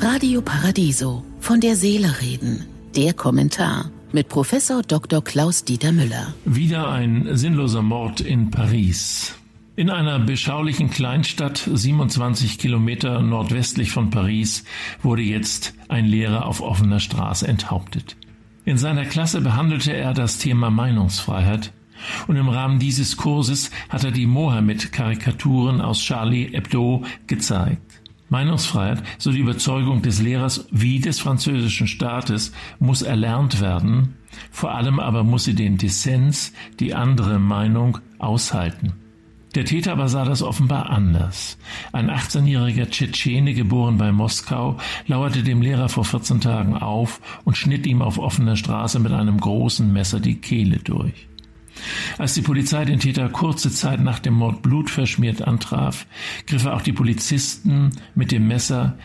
Radio Paradiso. Von der Seele reden. Der Kommentar mit Professor Dr. Klaus Dieter Müller. Wieder ein sinnloser Mord in Paris. In einer beschaulichen Kleinstadt, 27 Kilometer nordwestlich von Paris, wurde jetzt ein Lehrer auf offener Straße enthauptet. In seiner Klasse behandelte er das Thema Meinungsfreiheit und im Rahmen dieses Kurses hat er die Mohammed-Karikaturen aus Charlie Hebdo gezeigt. Meinungsfreiheit, so die Überzeugung des Lehrers wie des französischen Staates, muss erlernt werden, vor allem aber muss sie den Dissens, die andere Meinung, aushalten. Der Täter aber sah das offenbar anders. Ein 18-jähriger Tschetschene, geboren bei Moskau, lauerte dem Lehrer vor 14 Tagen auf und schnitt ihm auf offener Straße mit einem großen Messer die Kehle durch. Als die Polizei den Täter kurze Zeit nach dem Mord blutverschmiert antraf, griff er auch die Polizisten mit dem Messer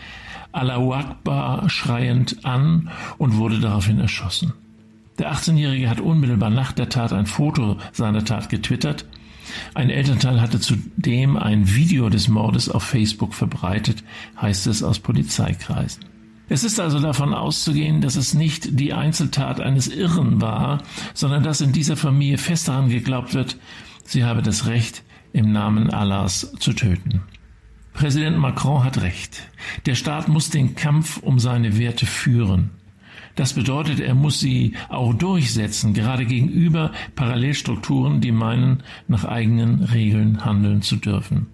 Allahu Akbar schreiend an und wurde daraufhin erschossen. Der 18-Jährige hat unmittelbar nach der Tat ein Foto seiner Tat getwittert. Ein Elternteil hatte zudem ein Video des Mordes auf Facebook verbreitet, heißt es aus Polizeikreisen. Es ist also davon auszugehen, dass es nicht die Einzeltat eines Irren war, sondern dass in dieser Familie fest daran geglaubt wird, sie habe das Recht, im Namen Allahs zu töten. Präsident Macron hat recht. Der Staat muss den Kampf um seine Werte führen. Das bedeutet, er muss sie auch durchsetzen, gerade gegenüber Parallelstrukturen, die meinen, nach eigenen Regeln handeln zu dürfen.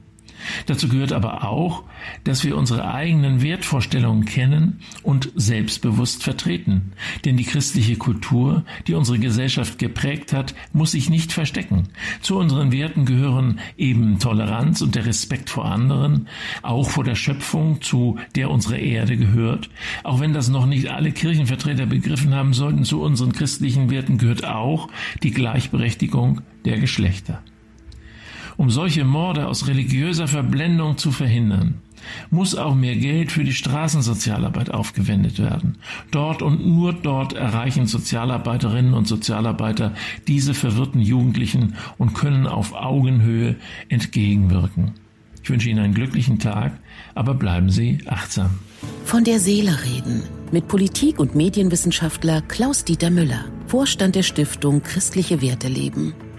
Dazu gehört aber auch, dass wir unsere eigenen Wertvorstellungen kennen und selbstbewusst vertreten. Denn die christliche Kultur, die unsere Gesellschaft geprägt hat, muss sich nicht verstecken. Zu unseren Werten gehören eben Toleranz und der Respekt vor anderen, auch vor der Schöpfung, zu der unsere Erde gehört. Auch wenn das noch nicht alle Kirchenvertreter begriffen haben sollten, zu unseren christlichen Werten gehört auch die Gleichberechtigung der Geschlechter. Um solche Morde aus religiöser Verblendung zu verhindern, muss auch mehr Geld für die Straßensozialarbeit aufgewendet werden. Dort und nur dort erreichen Sozialarbeiterinnen und Sozialarbeiter diese verwirrten Jugendlichen und können auf Augenhöhe entgegenwirken. Ich wünsche Ihnen einen glücklichen Tag, aber bleiben Sie achtsam. Von der Seele reden mit Politik- und Medienwissenschaftler Klaus-Dieter Müller, Vorstand der Stiftung Christliche Werte leben.